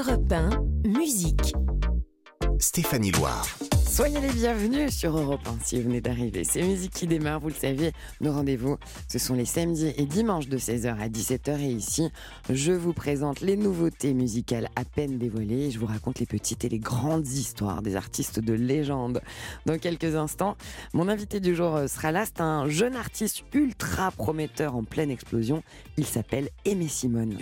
Europe 1, musique. Stéphanie Loire. Soyez les bienvenus sur Europe 1 si vous venez d'arriver. C'est musique qui démarre, vous le savez. Nos rendez-vous, ce sont les samedis et dimanches de 16h à 17h. Et ici, je vous présente les nouveautés musicales à peine dévoilées. Je vous raconte les petites et les grandes histoires des artistes de légende. Dans quelques instants, mon invité du jour sera là. C'est un jeune artiste ultra prometteur en pleine explosion. Il s'appelle Aimé Simone.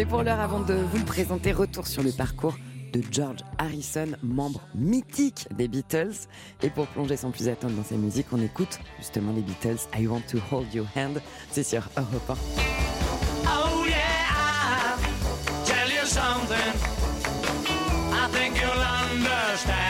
Mais pour l'heure, avant de vous le présenter, retour sur le parcours de George Harrison, membre mythique des Beatles. Et pour plonger sans plus attendre dans sa musique, on écoute justement les Beatles I Want to Hold Your Hand. C'est sur Europe 1. Oh yeah, tell you something. I think you'll understand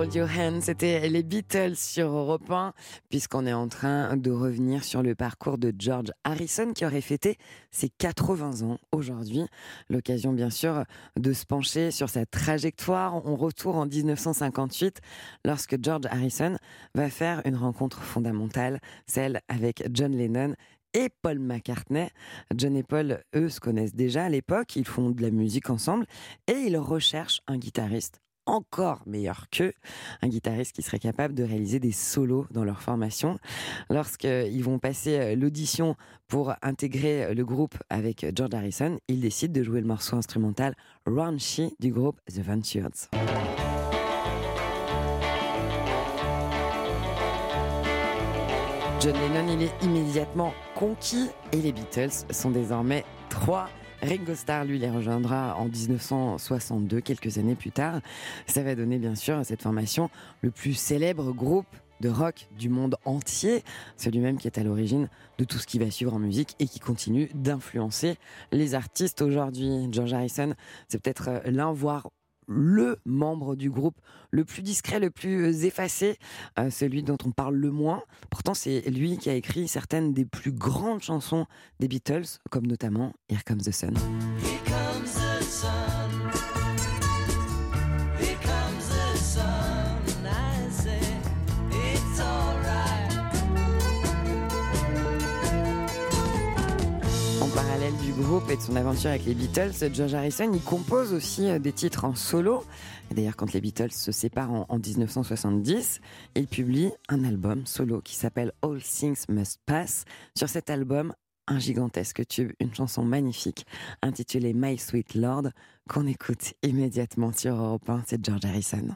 Hold Your Hand, c'était les Beatles sur Europe 1, puisqu'on est en train de revenir sur le parcours de George Harrison qui aurait fêté ses 80 ans aujourd'hui. L'occasion bien sûr de se pencher sur sa trajectoire. On retourne en 1958 lorsque George Harrison va faire une rencontre fondamentale, celle avec John Lennon et Paul McCartney. John et Paul, eux, se connaissent déjà à l'époque, ils font de la musique ensemble et ils recherchent un guitariste encore meilleur qu'eux, un guitariste qui serait capable de réaliser des solos dans leur formation. Lorsqu'ils vont passer euh, l'audition pour intégrer le groupe avec George Harrison, ils décident de jouer le morceau instrumental Raunchy du groupe The Ventures. John Lennon, il est immédiatement conquis et les Beatles sont désormais trois. Ringo Starr, lui, les rejoindra en 1962, quelques années plus tard. Ça va donner, bien sûr, à cette formation le plus célèbre groupe de rock du monde entier, celui même qui est à l'origine de tout ce qui va suivre en musique et qui continue d'influencer les artistes aujourd'hui. George Harrison, c'est peut-être euh, l'un, voire le membre du groupe le plus discret, le plus effacé, euh, celui dont on parle le moins. Pourtant, c'est lui qui a écrit certaines des plus grandes chansons des Beatles, comme notamment Here Comes the Sun. Here comes the sun. et de son aventure avec les Beatles, George Harrison, il compose aussi euh, des titres en solo. D'ailleurs, quand les Beatles se séparent en, 1970, il publie un album solo qui s'appelle All Things Must Pass. Sur cet album, un gigantesque tube, une chanson magnifique intitulée My Sweet Lord qu'on écoute immédiatement sur Europe 1, c'est George Harrison.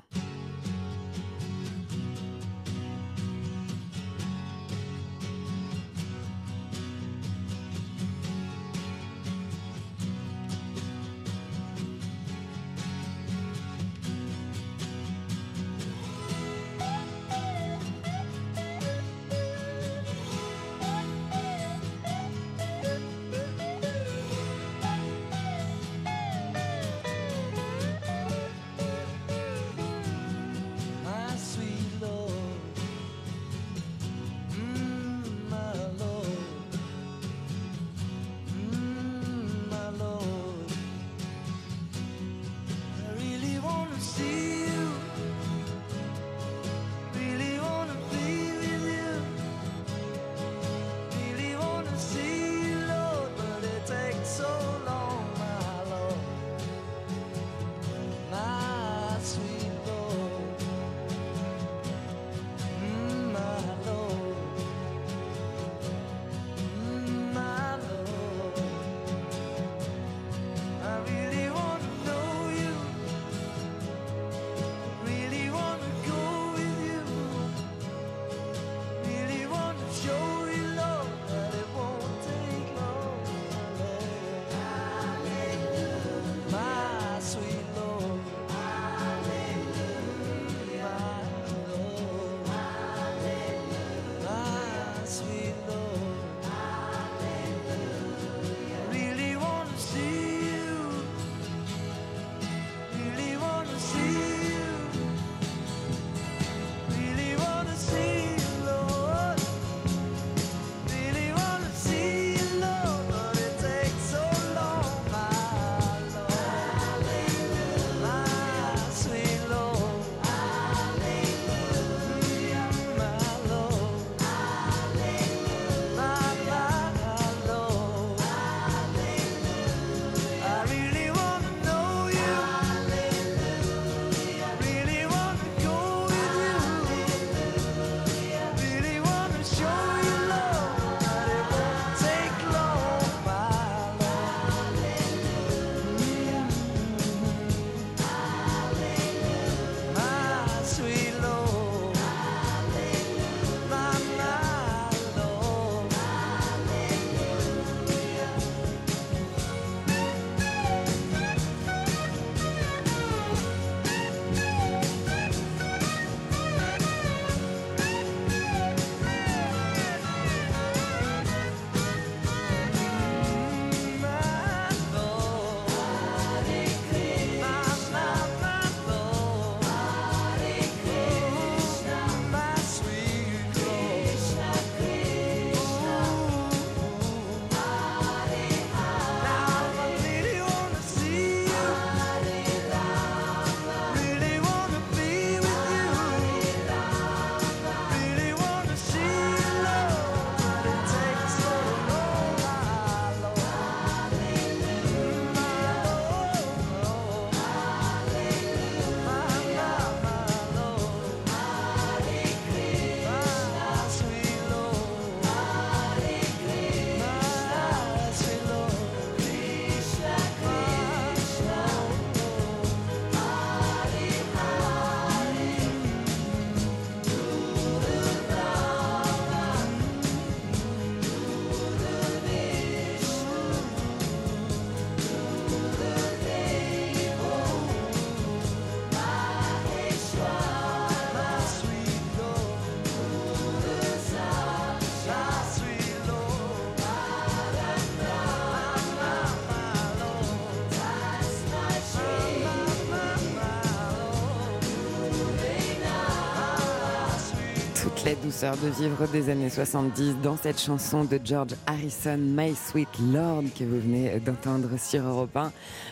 de vivre des années 70 dans cette chanson de George Harrison, My Sweet Lord, que vous venez d'entendre sur Europe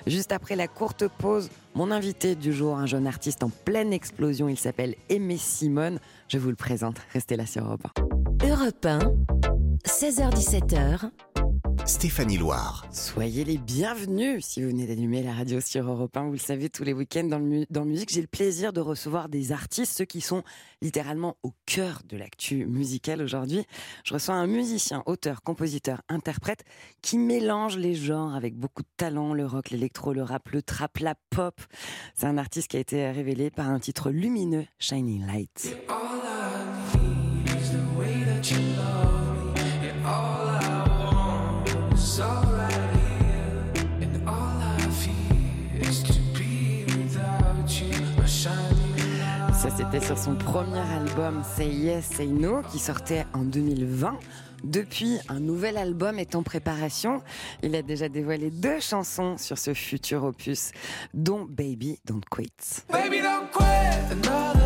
Juste après la courte pause, mon invité du jour, un jeune artiste en pleine explosion, il s'appelle Aimé Simone. Je vous le présente, restez là sur Europe 1. 16h-17h, Stéphanie Loire. Soyez les bienvenus si vous venez d'allumer la radio sur Europe 1. Vous le savez, tous les week-ends dans, le mu- dans Musique, j'ai le plaisir de recevoir des artistes, ceux qui sont littéralement au cœur de l'actu musicale aujourd'hui. Je reçois un musicien, auteur, compositeur, interprète qui mélange les genres avec beaucoup de talent, le rock, l'électro, le rap, le trap, la pop. C'est un artiste qui a été révélé par un titre lumineux, Shining Light. Ça, c'était sur son premier album Say Yes, Say No, qui sortait en 2020. Depuis, un nouvel album est en préparation. Il a déjà dévoilé deux chansons sur ce futur opus, dont Baby Don't Quit. Baby, don't quit.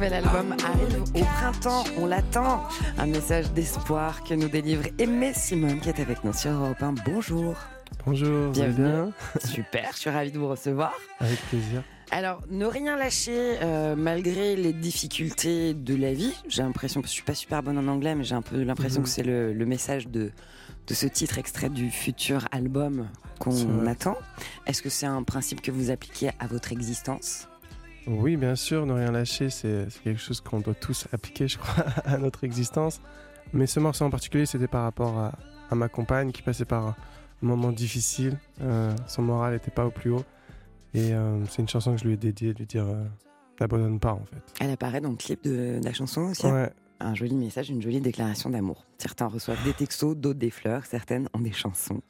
Nouvel album arrive au printemps, on l'attend. Un message d'espoir que nous délivre Aimé Simone qui est avec nous sur Europe 1. Bonjour. Bonjour, Bienvenue. bien? Super, je suis ravie de vous recevoir. Avec plaisir. Alors, ne rien lâcher euh, malgré les difficultés de la vie. J'ai l'impression, que je suis pas super bonne en anglais, mais j'ai un peu l'impression Mhm. que c'est le, le message de, de ce titre extrait du futur album qu'on attend. Est-ce que c'est un principe que vous appliquez à votre existence? Oui, bien sûr, ne rien lâcher, c'est quelque chose qu'on doit tous appliquer, je crois, à notre existence. Mais ce morceau en particulier, c'était par rapport à, à ma compagne qui passait par un moment difficile. Euh, son moral n'était pas au plus haut. Et euh, c'est une chanson que je lui ai dédiée, de lui dire euh, pas en fait. Elle apparaît dans le clip de, de la chanson aussi. Ouais, Un joli message, une jolie déclaration d'amour. Certains reçoivent des textos, d'autres des fleurs, certaines ont des chansons.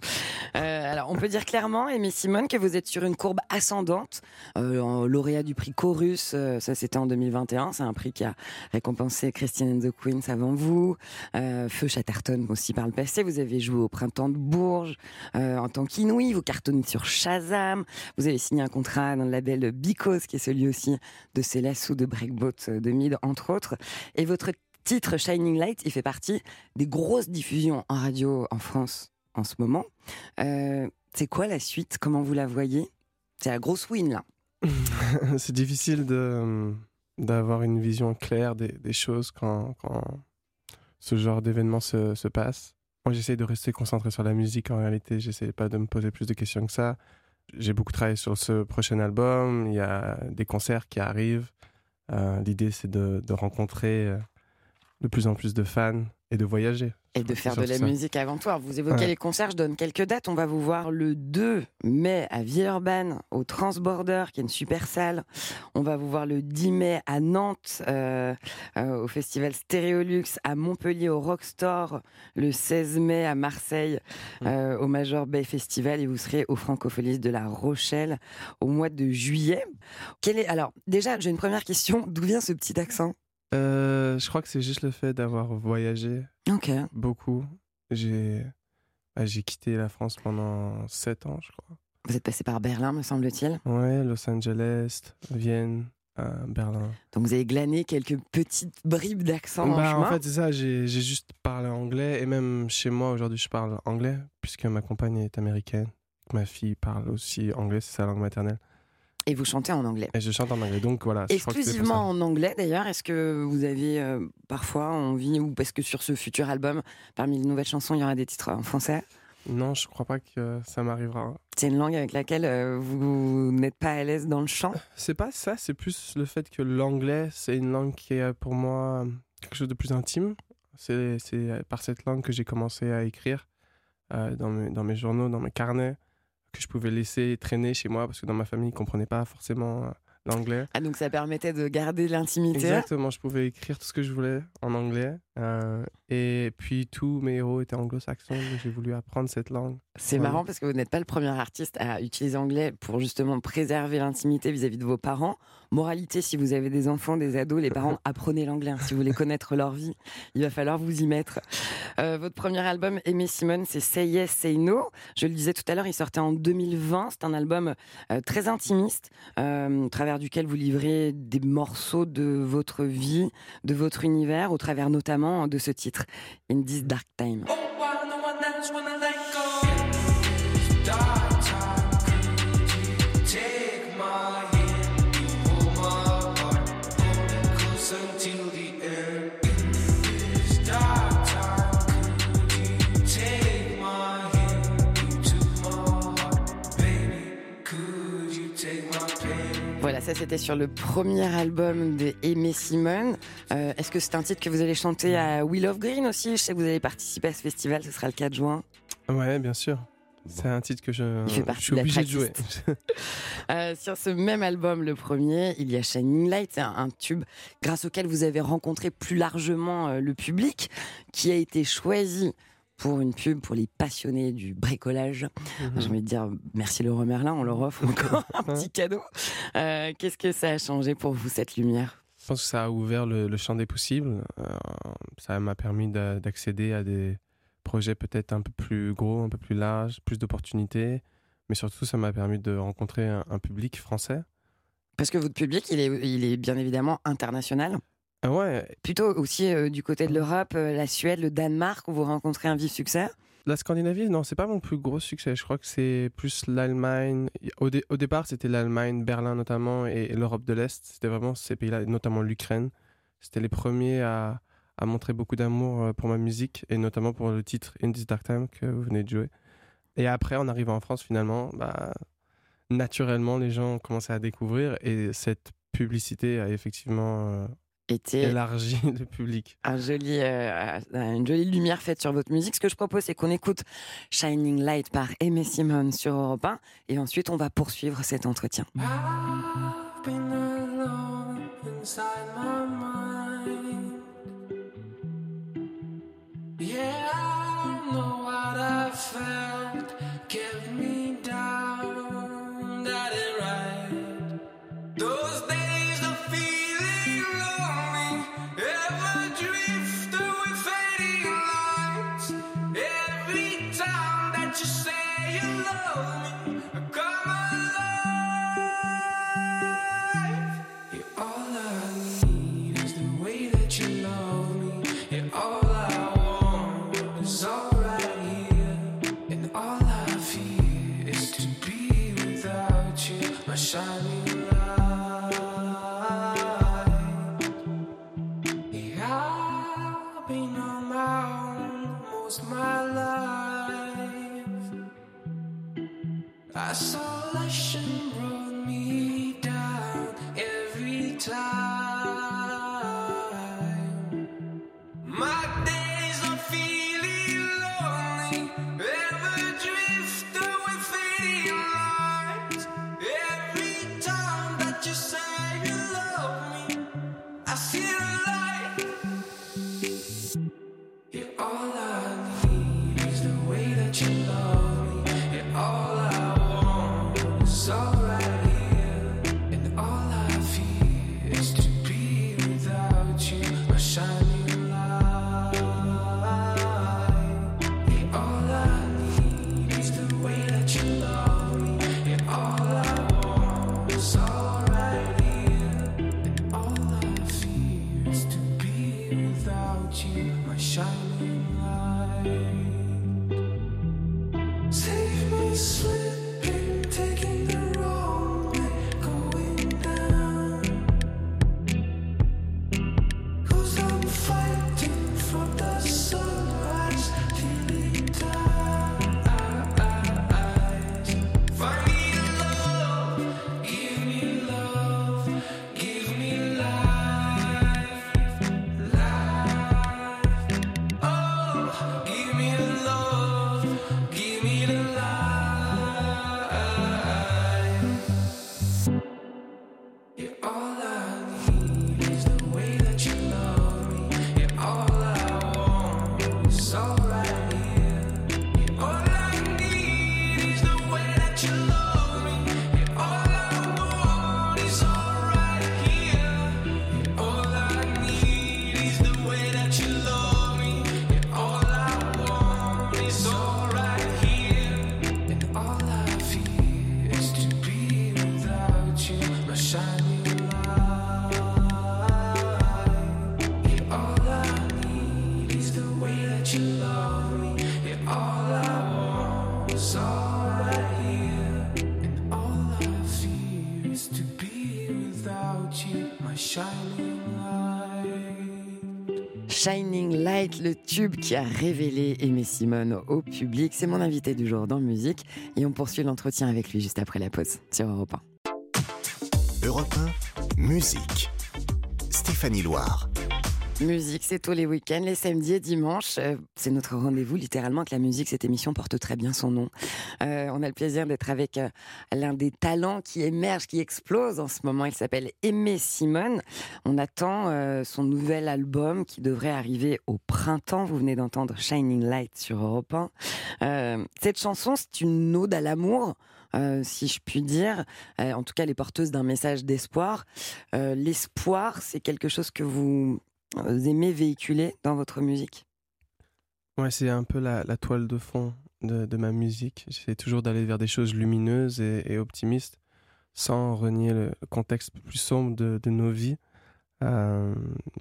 On peut dire clairement, Aimé Simone, que vous êtes sur une courbe ascendante. Euh, lauréat du prix Chorus, euh, ça c'était en 2021. C'est un prix qui a récompensé Christine and the Queens avant vous. Euh, Feu Chatterton aussi par le passé. Vous avez joué au Printemps de Bourges euh, en tant qu'Inouï. Vous cartonnez sur Shazam. Vous avez signé un contrat dans le label Because, qui est celui aussi de Céleste ou de Breakboat de Mid, entre autres. Et votre titre Shining Light, il fait partie des grosses diffusions en radio en France en ce moment. C'est quoi la suite? Comment vous la voyez? C'est la grosse win là. c'est difficile de d'avoir une vision claire des, des choses quand, quand ce genre d'événement se, se passe. Moi, j'essaie de rester concentré sur la musique. En réalité, j'essaie pas de me poser plus de questions que ça. J'ai beaucoup travaillé sur ce prochain album. Il y a des concerts qui arrivent. Euh, L'idée, c'est de, de rencontrer euh, de plus en plus de fans et de voyager. Et de faire de la ça. musique avant toi. Vous évoquez Ouais. les concerts, je donne quelques dates. On va vous voir le 2 mai à Villeurbanne, au Transborder, qui est une super salle. On va vous voir le 10 mai à Nantes, euh, euh, au festival Stéréolux, à Montpellier, au Rockstore, le 16 mai à Marseille, euh, au Major Bay Festival, et vous serez au Francophonie de La Rochelle au mois de juillet. Quel est... Alors, déjà, j'ai une première question. D'où vient ce petit accent? Euh, je crois que c'est juste le fait d'avoir voyagé beaucoup. J'ai bah, quitté la France pendant 7 ans, je crois. Vous êtes passé par Berlin, me semble-t-il. Ouais, Los Angeles, Vienne, euh, Berlin. Donc vous avez glané quelques petites bribes d'accent en Bah, chemin. en fait, c'est ça, j'ai juste parlé anglais et même chez moi aujourd'hui, je parle anglais puisque ma compagne est américaine. Ma fille parle aussi anglais, c'est sa langue maternelle. Et vous chantez en anglais. Et je chante en anglais, donc voilà. Exclusivement en anglais d'ailleurs. Est-ce que vous avez euh, parfois envie, ou parce que sur ce futur album, parmi les nouvelles chansons, il y aura des titres en français? Ça. Non, je crois pas que ça m'arrivera. C'est une langue avec laquelle euh, vous n'êtes pas à l'aise dans le chant? C'est pas ça, c'est plus le fait que l'anglais, c'est une langue qui est pour moi quelque chose de plus intime. C'est c'est par cette langue que j'ai commencé à écrire euh, dans, mes, dans mes journaux, dans mes carnets, que je pouvais laisser traîner chez moi parce que dans ma famille, ils ne comprenaient pas forcément euh, l'anglais. Ah, donc ça permettait de garder l'intimité. Exactement, je pouvais écrire tout ce que je voulais en anglais. euh, et puis tous mes héros étaient anglo-saxons, j'ai voulu apprendre cette langue. C'est Ouais. marrant parce que vous n'êtes pas le premier artiste à utiliser anglais pour justement préserver l'intimité vis-à-vis de vos parents. Moralité, si vous avez des enfants, des ados, les parents apprenez l'anglais. hein. Si vous voulez connaître leur vie, il va falloir vous y mettre. Euh, votre premier album, Aimé Simone, c'est Say Yes, Say No. Je le disais tout à l'heure, il sortait en 2020. C'est un album euh, très intimiste, euh, travaillé travers duquel vous livrez des morceaux de votre vie, de votre univers, au travers notamment de ce titre, In This Dark Time. Oh, no ça c'était sur le premier album de Aimé Simone. Euh, Est-ce que c'est un titre que vous allez chanter à Will of Green aussi? Je sais que vous allez participer à ce festival, ce sera le 4 juin. Ouais, bien sûr. C'est un titre que je, suis de obligé de jouer. Euh, sur ce même album, le premier, il y a Shining Light, un, un tube grâce auquel vous avez rencontré plus largement euh, le public, qui a été choisi pour une pub pour les passionnés du bricolage. Mhm. J'ai envie de dire merci Laurent Merlin, on leur offre encore un petit cadeau. Euh, Qu'est-ce que ça a changé pour vous cette lumière? Je pense que ça a ouvert le, le champ des possibles. Euh, ça m'a permis d'a- d'accéder à des projets peut-être un peu plus gros, un peu plus larges, plus d'opportunités. Mais surtout, ça m'a permis de rencontrer un, un public français. Parce que votre public, il est, il est bien évidemment international. Ouais, Plutôt aussi euh, du côté de l'Europe, euh, la Suède, le Danemark, où vous rencontrez un vif succès. la Scandinavie, non, c'est pas mon plus gros succès. Je crois que c'est plus l'Allemagne. Au, dé- au départ, c'était l'Allemagne, Berlin notamment, et, et l'Europe de l'Est. C'était vraiment ces pays-là, notamment l'Ukraine. C'était les premiers à, à montrer beaucoup d'amour euh, pour ma musique, et notamment pour le titre In This Dark Time que vous venez de jouer. Et après, en arrivant en France, finalement, bah, naturellement, les gens ont commencé à découvrir, et cette publicité a effectivement Était élargi le public. un joli, euh, une jolie lumière faite sur votre musique. Ce que je propose, c'est qu'on écoute Shining Light par Aimé Simone sur Europe 1 et ensuite on va poursuivre cet entretien. I've been alone inside my mind. Light, le tube qui a révélé Aimé Simone au public. C'est mon invité du jour dans Musique et on poursuit l'entretien avec lui juste après la pause sur Europe 1. Europe 1, musique. Stéphanie Loire. Musique, c'est tous les week-ends, les samedis et dimanches. Euh, c'est notre rendez-vous, littéralement, que la musique, cette émission porte très bien son nom. Euh, on a le plaisir d'être avec euh, l'un des talents qui émerge, qui explose en ce moment. Il s'appelle Aimé Simone. On attend son nouvel album qui devrait arriver au printemps. Vous venez d'entendre Shining Light sur Europe 1. Euh, cette chanson, c'est une ode à l'amour. si je puis dire, en tout cas, elle est porteuse d'un message d'espoir. L'espoir, c'est quelque chose que vous aimez véhiculer dans votre musique Ouais, c'est un peu la, la toile de fond de, de ma musique. J'essaie toujours d'aller vers des choses lumineuses et, et optimistes, sans renier le contexte plus sombre de, de nos vies, euh,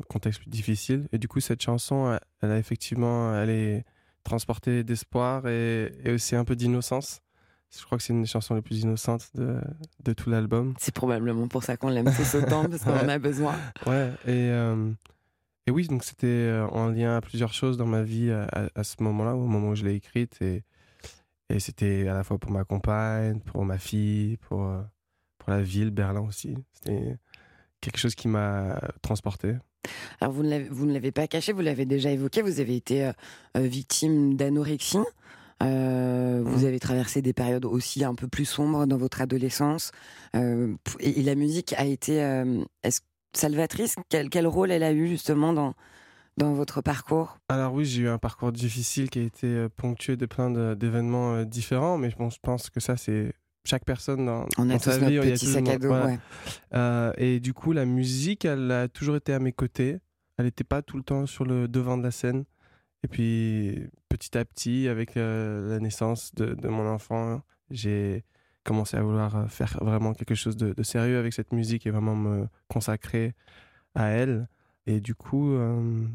contexte plus difficile. Et du coup, cette chanson, elle, elle a effectivement, elle est transportée d'espoir et, et aussi un peu d'innocence. Je crois que c'est une des chansons les plus innocentes de, de tout l'album. C'est probablement pour ça qu'on l'aime tous autant, parce qu'on en a besoin. Ouais, et, euh, et oui, donc c'était euh, en lien à plusieurs choses dans ma vie à, à- ce moment-là, au moment où je l'ai écrite. Et, et c'était à la fois pour ma compagne, pour ma fille, pour, euh, pour la ville, Berlin aussi. C'était quelque chose qui m'a transporté. Alors, vous ne l'avez- vous ne l'avez pas caché, vous l'avez déjà évoqué, vous avez été euh, euh, victime d'anorexie. Euh, vous Mhm. avez traversé des périodes aussi un peu plus sombres dans votre adolescence. Euh, et, et la musique a été euh, est-ce- salvatrice quel, quel rôle elle a eu justement dans, dans votre parcours? Alors oui, j'ai eu un parcours difficile qui a été euh, ponctué de plein d'événements euh, différents, mais bon, je pense que ça, c'est chaque personne dans, On a dans tous sa notre vie. il y a petit sac à dos. voilà. ouais. Euh, et du coup, la musique, elle a toujours été à mes côtés. Elle n'était pas tout le temps sur le devant de la scène. Et puis, petit à petit, avec euh, la naissance de, de mon enfant, j'ai commencé à vouloir euh, faire vraiment quelque chose de, de sérieux avec cette musique et vraiment me consacrer à elle. Et du coup, euh,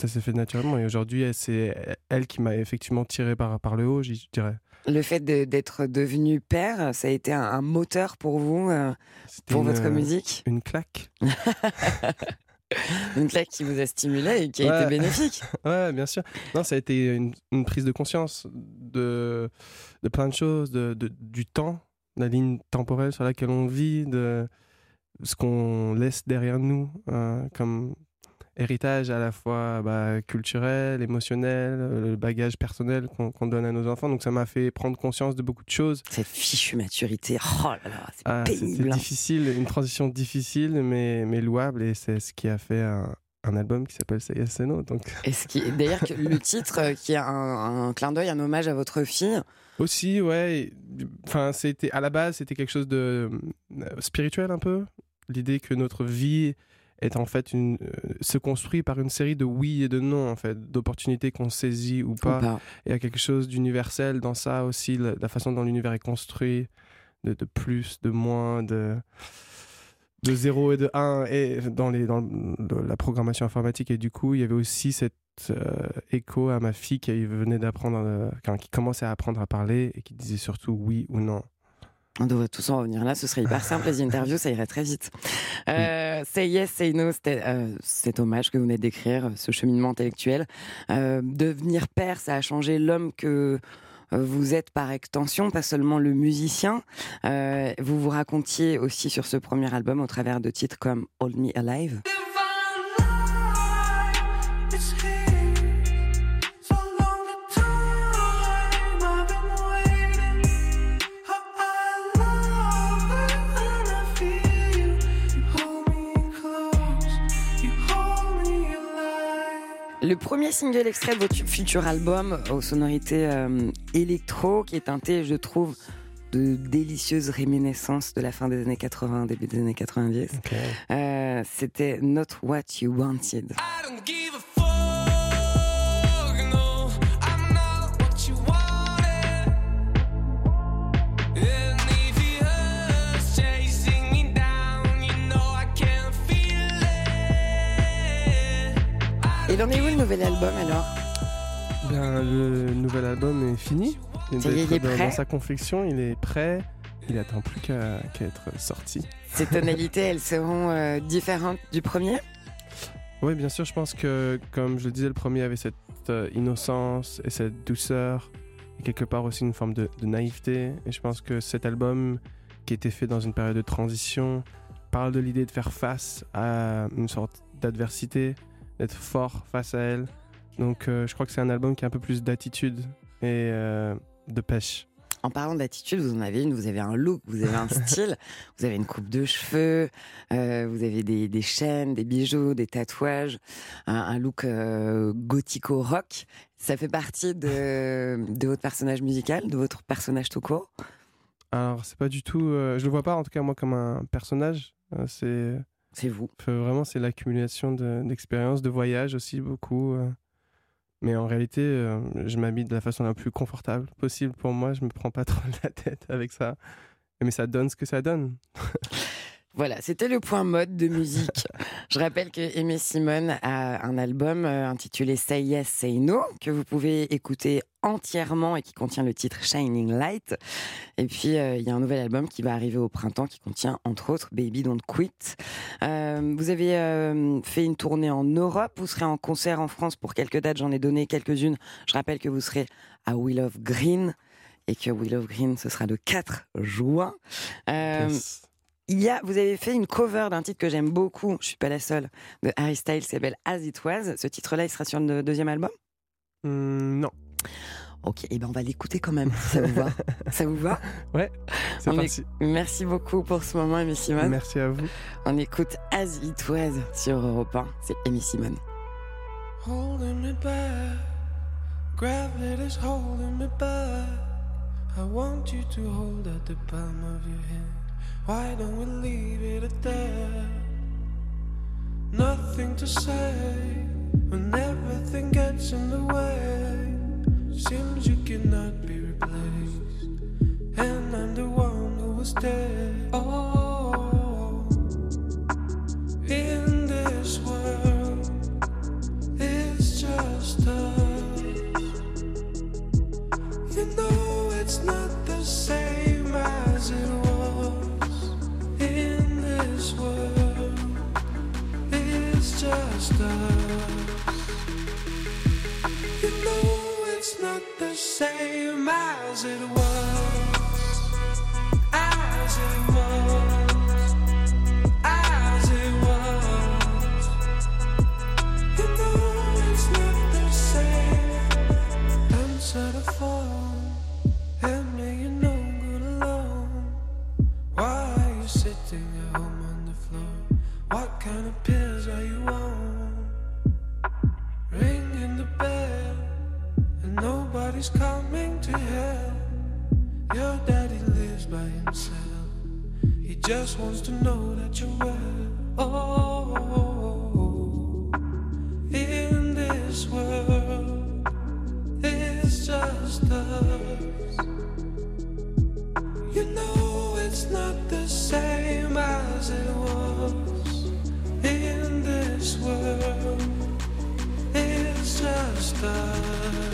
ça s'est fait naturellement. Et aujourd'hui, c'est elle qui m'a effectivement tiré par, par le haut, je dirais. Le fait de- d'être devenu père, ça a été un, un moteur pour vous, euh, pour une, votre musique? Une claque. Une claque qui vous a stimulé et qui a Ouais. été bénéfique. Ouais, bien sûr. Non, ça a été une, une prise de conscience de, de plein de choses, de, de- du temps, la ligne temporelle sur laquelle on vit, de ce qu'on laisse derrière nous euh, comme héritage à la fois bah, culturel, émotionnel, euh, le bagage personnel qu'on donne à nos enfants. Donc ça m'a fait prendre conscience de beaucoup de choses. Cette fichue maturité, oh là là, c'est Ah, pénible. hein. difficile, une transition difficile, mais, mais louable, et c'est ce qui a fait un, un album qui s'appelle Say Yes No. Donc Et ce qui, d'ailleurs, le titre euh, qui est un, un clin d'œil, un hommage à votre fille. Aussi, ouais. Enfin, c'était à la base, c'était quelque chose de euh, spirituel un peu. L'idée que notre vie est en fait une, euh, se construit par une série de oui et de non en fait, d'opportunités qu'on saisit ou ou pas. Il y a quelque chose d'universel dans ça aussi, la, la façon dont l'univers est construit, de, de plus, de moins, de de 0 et de 1 et dans, les, dans le- la programmation informatique. Et du coup, il y avait aussi cet euh, écho à ma fille qui venait d'apprendre, euh, qui commençait à apprendre à parler et qui disait surtout oui ou non. On devrait tous en revenir là, ce serait hyper simple. Les interviews, ça irait très vite. Euh, Say Yes, Say No, c'était euh, cet hommage que vous venez d'écrire, ce cheminement intellectuel. Euh, devenir père, ça a changé l'homme que euh, vous êtes par extension, pas seulement le musicien. Euh, vous vous racontiez aussi sur ce premier album au travers de titres comme Hold Me Alive. Le premier single extrait de votre futur album aux sonorités euh, électro, qui est teinté, je trouve, de délicieuses réminiscences de la fin des années 80, début des années 90. Euh, C'était Not What You Wanted. I don't give a il en est où le nouvel album alors Ben, le nouvel album est fini. Il Ça y est, il est dans, prêt dans sa confection, il est prêt. Il attend plus qu'à qu'à être sorti. Ces tonalités, elles seront euh, différentes du premier Oui, bien sûr, je pense que, comme je le disais, le premier avait cette euh, innocence et cette douceur, et quelque part aussi une forme de, de naïveté. Et je pense que cet album, qui était fait dans une période de transition, parle de l'idée de faire face à une sorte d'adversité, d'être fort face à elle. Donc euh, je crois que c'est un album qui a un peu plus d'attitude et euh, de pêche. En parlant d'attitude, vous en avez une, vous avez un look, vous avez un style, vous avez une coupe de cheveux, euh, vous avez des, des chaînes, des bijoux, des tatouages, un, un look gothico-rock. Ça fait partie de, de votre personnage musical, de votre personnage tout court? Alors c'est pas du tout, je le vois pas en tout cas moi comme un personnage. C'est C'est vous. Vraiment, c'est l'accumulation de- d'expériences, de, voyages aussi beaucoup. euh. Mais en réalité, euh, je m'habille de la façon la plus confortable possible pour moi. Je me prends pas trop la tête avec ça. Mais ça donne ce que ça donne. Voilà, c'était le point mode de musique. Je rappelle que Aimé Simone a un album euh, intitulé Say Yes, Say No, que vous pouvez écouter entièrement et qui contient le titre Shining Light. Et puis, euh, il y a un nouvel album qui va arriver au printemps qui contient, entre autres, Baby Don't Quit. Euh, vous avez euh, fait une tournée en Europe, vous serez en concert en France pour quelques dates, j'en ai donné quelques-unes. Je rappelle que vous serez à Will of Green et que Will of Green, ce sera le 4 juin. Yes. Il y a, vous avez fait une cover d'un titre que j'aime beaucoup, je suis pas la seule, de Harry Styles, qui s'appelle As It Was. Ce titre-là, il sera sur le deuxième album? Hmm, non. Ok, et ben on va l'écouter quand même, ça vous va? ça vous va? C'est On est- parti. Merci beaucoup pour ce moment, Amy Simone. Merci à vous. On écoute As It Was sur Europe 1. C'est Amy Simone. holding me back. Gravity's holding me back. I want you to hold at the palm of your hand. Why don't we leave it at that? Nothing to say when everything gets in the way. Seems you cannot be replaced, and I'm the one who was dead. Oh, in this world. It's just us. You know it's not the same What kind of pills are you on? Nobody's coming to help. Your daddy lives by himself. He just wants to know that you're well. Oh, in this world, it's just us. You know it's not the same as it was in this world. It's just us.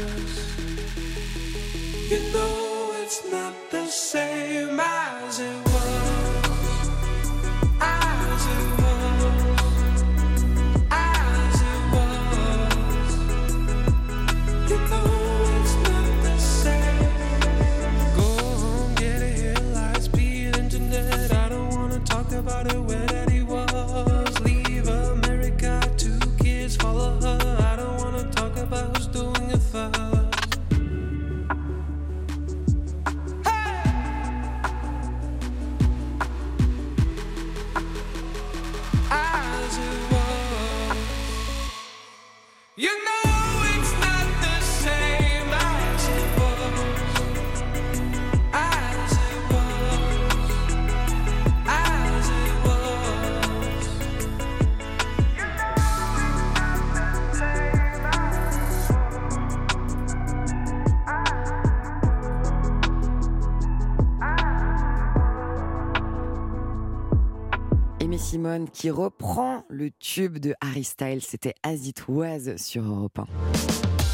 Simone qui reprend le tube de Harry Styles. C'était As It Was sur Europe 1.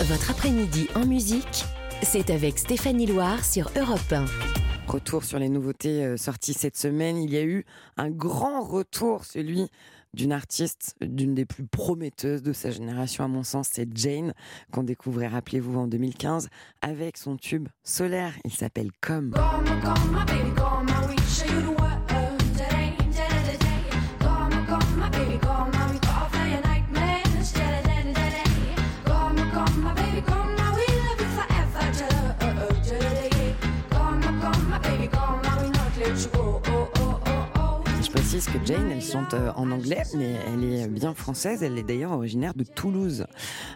Votre après-midi en musique, c'est avec Stéphanie Loire sur Europe 1. Retour sur les nouveautés euh, sorties cette semaine. Il y a eu un grand retour, celui d'une artiste, d'une des plus prometteuses de sa génération à mon sens, c'est Jane, qu'on découvrait, rappelez-vous, en 2015, avec son tube solaire. Il s'appelle Comme. Que Jane, elle chante euh, en anglais, mais elle est bien française. Elle est d'ailleurs originaire de Toulouse.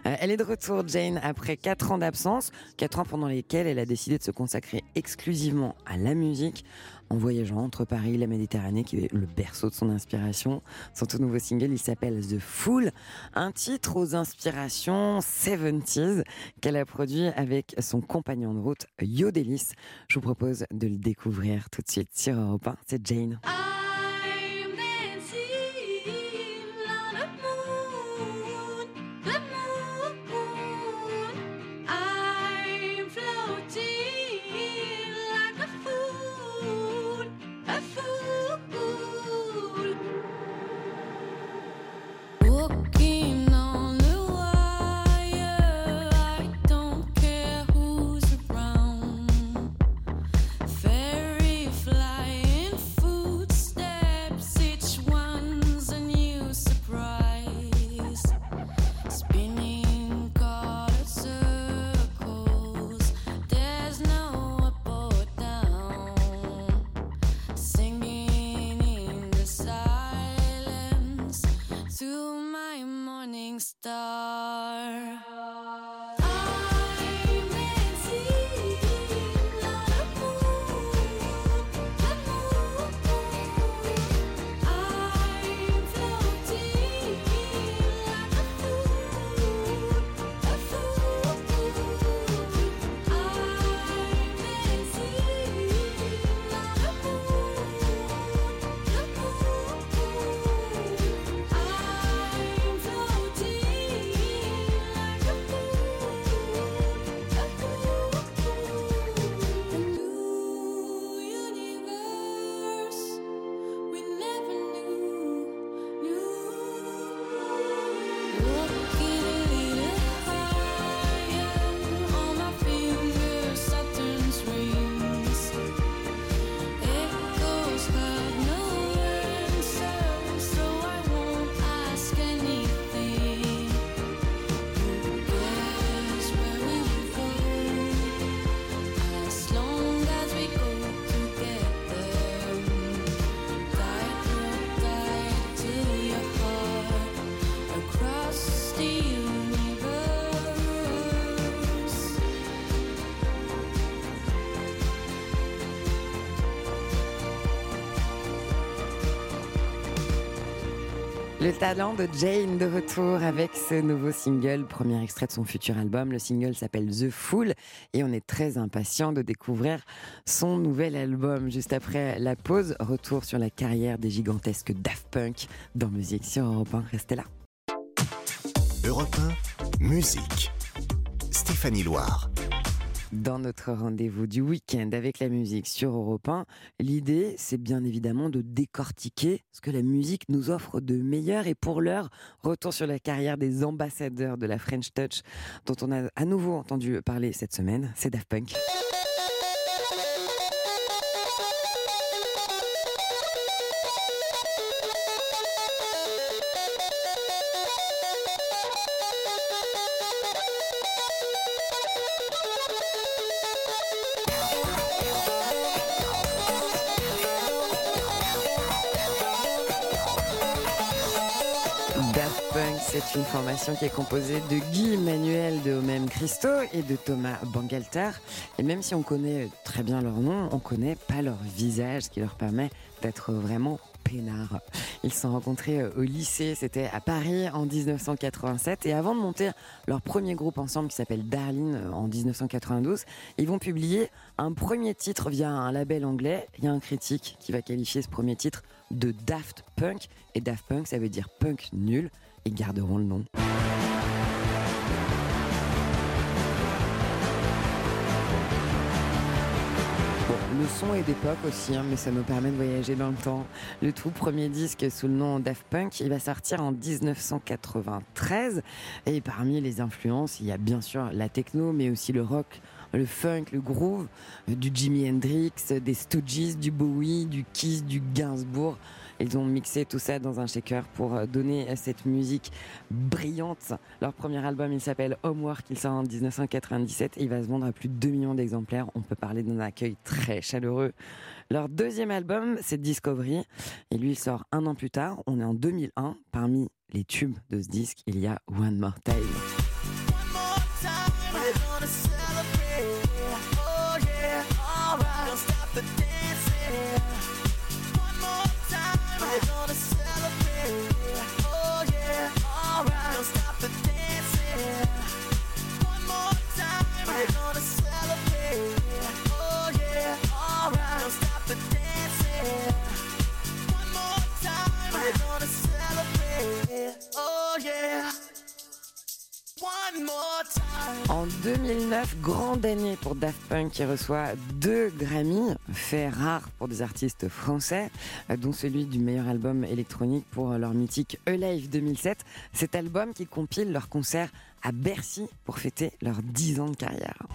Euh, Elle est de retour, Jane, après 4 ans d'absence. 4 ans pendant lesquels elle a décidé de se consacrer exclusivement à la musique en voyageant entre Paris et la Méditerranée, qui est le berceau de son inspiration. Son tout nouveau single, il s'appelle The Fool, un titre aux inspirations 70s qu'elle a produit avec son compagnon de route, Yodelis. Je vous propose de le découvrir tout de suite sur Europe 1. C'est Jane. I'm talent de Jane de retour avec ce nouveau single, premier extrait de son futur album. Le single s'appelle The Fool et on est très impatient de découvrir son nouvel album. Juste après la pause, retour sur la carrière des gigantesques Daft Punk dans Musique sur Europe 1. Restez là. Europe 1, musique. Stéphanie Loire. Dans notre rendez-vous du week-end avec la musique sur Europe 1, l'idée, c'est bien évidemment de décortiquer ce que la musique nous offre de meilleur. Et pour l'heure, retour sur la carrière des ambassadeurs de la French Touch, dont on a à nouveau entendu parler cette semaine, c'est Daft Punk. Une formation qui est composée de Guy Manuel de Homem Christo et de Thomas Bangalter. Et même si on connaît très bien leur nom, on connaît pas leur visage, ce qui leur permet d'être vraiment peinards. Ils se sont rencontrés euh, au lycée, c'était à Paris en 1987. Et avant de monter leur premier groupe ensemble qui s'appelle Darlene euh, en 1992, ils vont publier un premier titre via un label anglais. Il y a un critique qui va qualifier ce premier titre de Daft Punk. Et Daft Punk, ça veut dire punk nul. Ils garderont le nom. Le son est d'époque aussi, hein, mais ça nous permet de voyager dans le temps. Le tout premier disque sous le nom Daft Punk, il va sortir en 1993. Et parmi les influences, il y a bien sûr la techno, mais aussi le rock, le funk, le groove, du Jimi Hendrix, des Stooges, du Bowie, du Kiss, du Gainsbourg. Ils ont mixé tout ça dans un shaker pour euh, donner cette musique brillante. Leur premier album, il s'appelle Homework, il sort en 1997 et il va se vendre à plus de 2 millions d'exemplaires. On peut parler d'un accueil très chaleureux. Leur deuxième album, c'est Discovery et lui, il sort un an plus tard. On est en 2001. Parmi les tubes de ce disque, il y a One More Time. En 2009, grande année pour Daft Punk qui reçoit deux Grammy, fait rare pour des artistes français, dont celui du meilleur album électronique pour leur mythique Alive 2007. Cet album qui compile leurs concerts à Bercy pour fêter leurs 10 ans de carrière.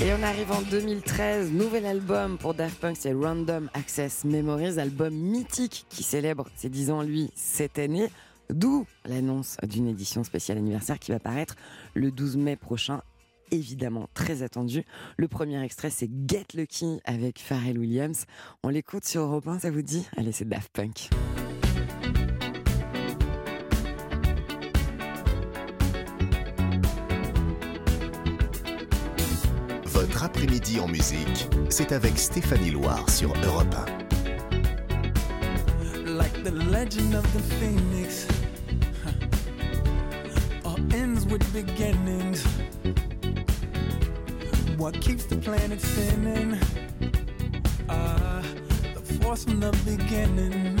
Et on arrive en 2013, nouvel album pour Daft Punk, c'est Random Access Memories, album mythique qui célèbre ses 10 ans, lui, cette année. D'où l'annonce d'une édition spéciale anniversaire qui va paraître le 12 mai prochain. Évidemment, très attendu. Le premier extrait, c'est Get Lucky avec Pharrell Williams. On l'écoute sur Europe 1, ça vous dit? Allez, c'est Daft Punk. Votre après-midi en musique, c'est avec Stéphanie Loire sur Europe like the legend of the phoenix. huh. All ends with beginnings. What keeps the planet spinning? Ah, the force from the beginning.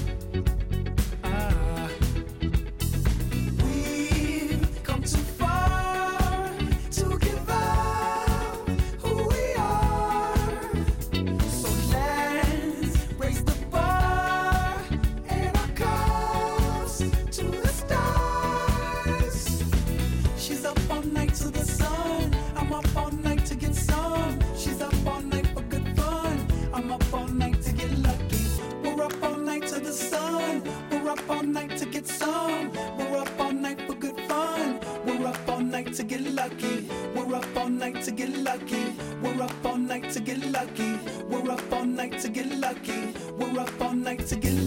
To get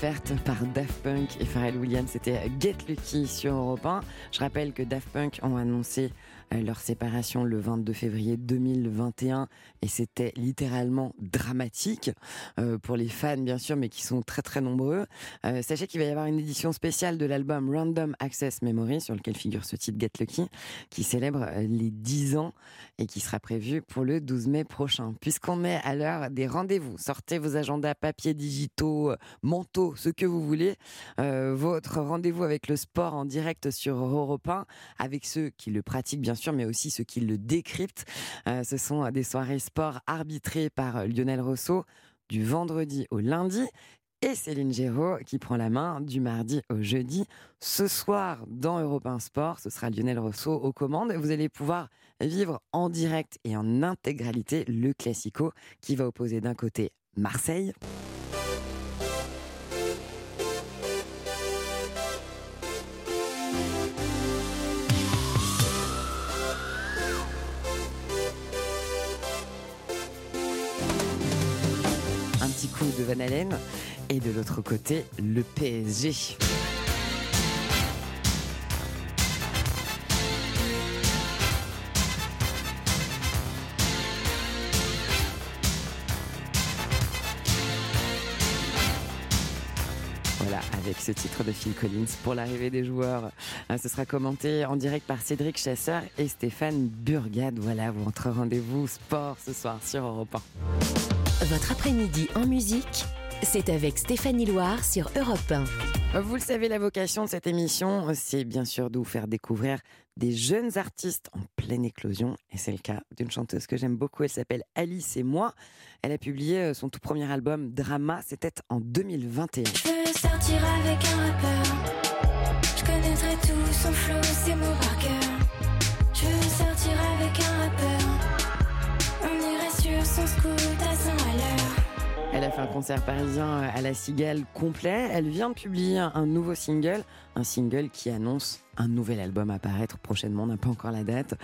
par Daft Punk et Pharrell Williams. C'était Get Lucky sur Europe 1. Je rappelle que Daft Punk ont annoncé leur séparation le 22 février 2021 et c'était littéralement dramatique euh, pour les fans bien sûr mais qui sont très très nombreux. Euh, sachez qu'il va y avoir une édition spéciale de l'album Random Access Memory sur lequel figure ce titre Get Lucky qui célèbre euh, les 10 ans et qui sera prévu pour le 12 mai prochain. Puisqu'on est à l'heure des rendez-vous, sortez vos agendas papier digitaux, manteaux, ce que vous voulez. Votre rendez-vous avec le sport en direct sur Europe 1, avec ceux qui le pratiquent bien sûr, mais aussi ceux qui le décryptent. Euh, ce sont des soirées sport arbitrées par Lionel Rousseau du vendredi au lundi. Et Céline Géraud qui prend la main du mardi au jeudi. Ce soir, dans Europe 1 Sport, ce sera Lionel Rousseau aux commandes. Vous allez pouvoir vivre en direct et en intégralité le Classico qui va opposer d'un côté Marseille. De Van Halen et de l'autre côté le PSG. Voilà, avec ce titre de Phil Collins pour l'arrivée des joueurs. Euh, Ce sera commenté en direct par Cédric Chasseur et Stéphane Burgade. Voilà, votre rendez-vous sport ce soir sur Europe 1. Votre après-midi en musique, c'est avec Stéphanie Loire sur Europe 1. Vous le savez, la vocation de cette émission, c'est bien sûr de vous faire découvrir des jeunes artistes en pleine éclosion. Et c'est le cas d'une chanteuse que j'aime beaucoup. Elle s'appelle Alice et moi. Elle a publié euh, son tout premier album, Drama. C'était en 2021. Je veux sortir avec un rappeur. Je connaîtrai tout son flow, ses mots par cœur. Je veux sortir avec un rappeur. On irait sur son scoot à 100 à l'heure. Elle a fait un concert parisien à la Cigale complet. Elle vient de publier un nouveau single, un single qui annonce un nouvel album à paraître prochainement. On n'a pas encore la date.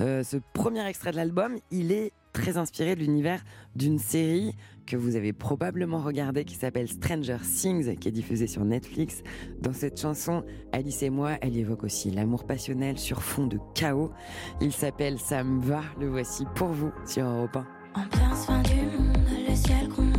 Euh, ce premier extrait de l'album, il est très inspiré de l'univers d'une série que vous avez probablement regardée qui s'appelle Stranger Things, qui est diffusée sur Netflix. Dans cette chanson, Alice et moi, elle évoque aussi l'amour passionnel sur fond de chaos. Il s'appelle Ça me va, le voici pour vous sur Europe 1. Ambiance fin du monde, le ciel gronde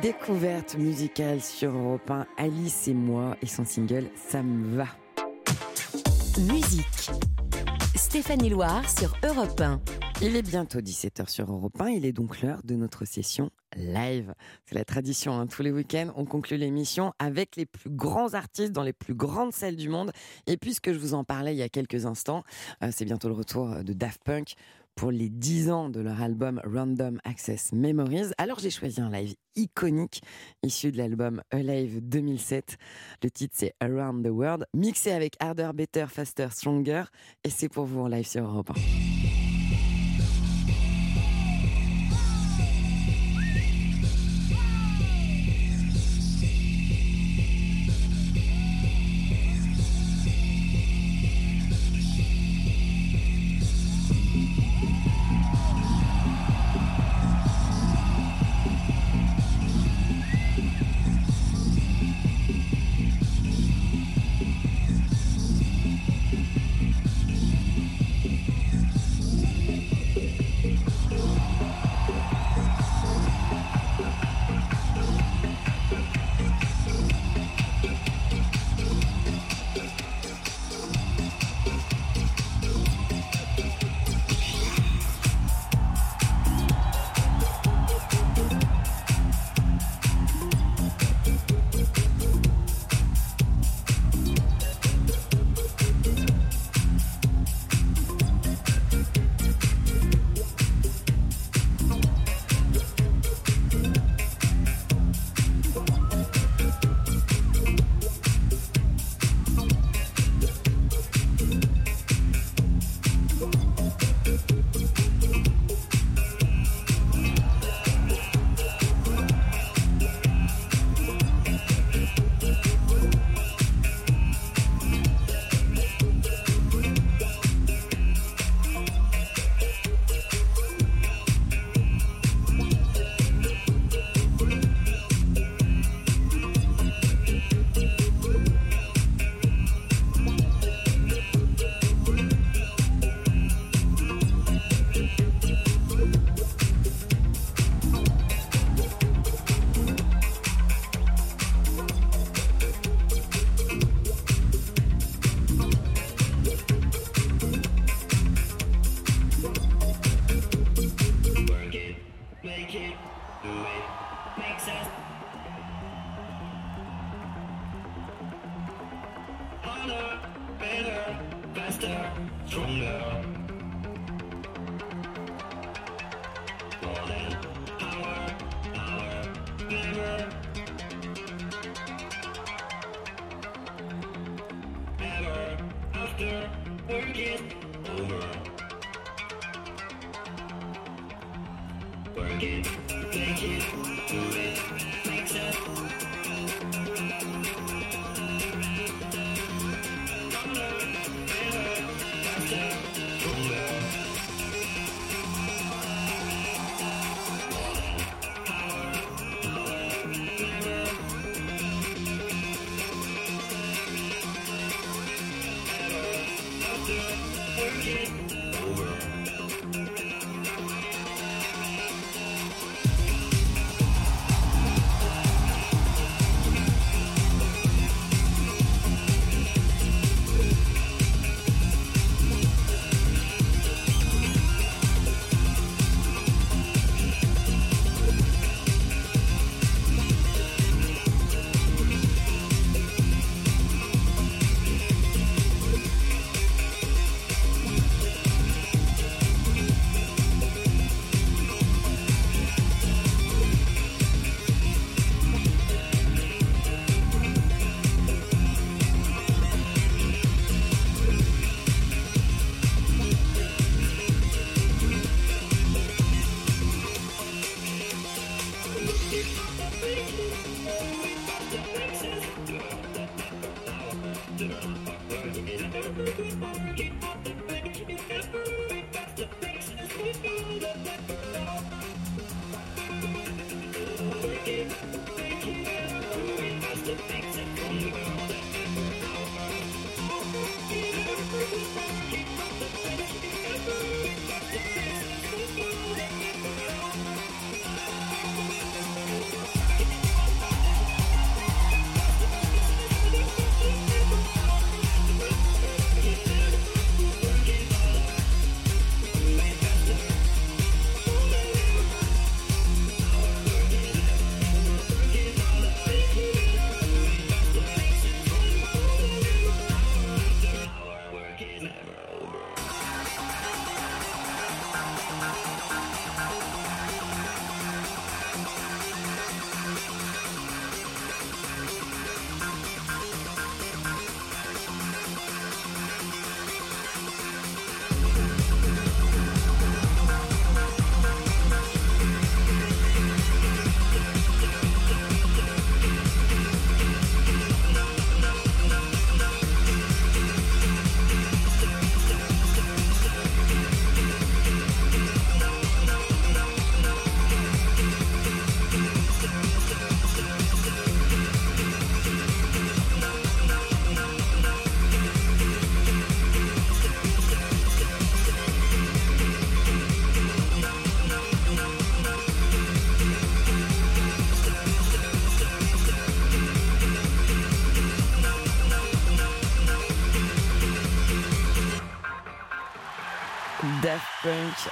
découverte musicale sur Europe 1, Alice et moi et son single Ça me va. Musique. Stéphanie Loire sur Europe 1. Il est bientôt 17h sur Europe 1, il est donc l'heure de notre session live. C'est la tradition, hein. tous les week-ends, on conclut l'émission avec les plus grands artistes dans les plus grandes salles du monde. Et puisque je vous en parlais il y a quelques instants, euh, c'est bientôt le retour de Daft Punk pour les 10 ans de leur album Random Access Memories. Alors j'ai choisi un live iconique issu de l'album Alive 2007. Le titre c'est Around the World, mixé avec Harder, Better, Faster, Stronger. Et c'est pour vous en live sur Europe 1.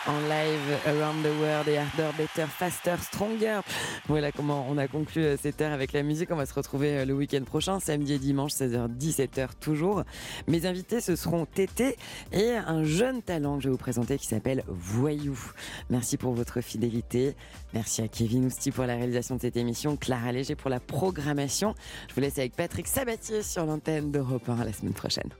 En live Around the World et Harder, Better, Faster, Stronger. Voilà comment on a conclu euh, cette heure avec la musique. On va se retrouver euh, le week-end prochain, samedi et dimanche, 16h, 17h toujours. Mes invités, ce seront Tété et un jeune talent que je vais vous présenter qui s'appelle Voyou. Merci pour votre fidélité. Merci à Kevin Ousti pour la réalisation de cette émission, Clara Léger pour la programmation. Je vous laisse avec Patrick Sabatier sur l'antenne d'Europe 1 à la semaine prochaine.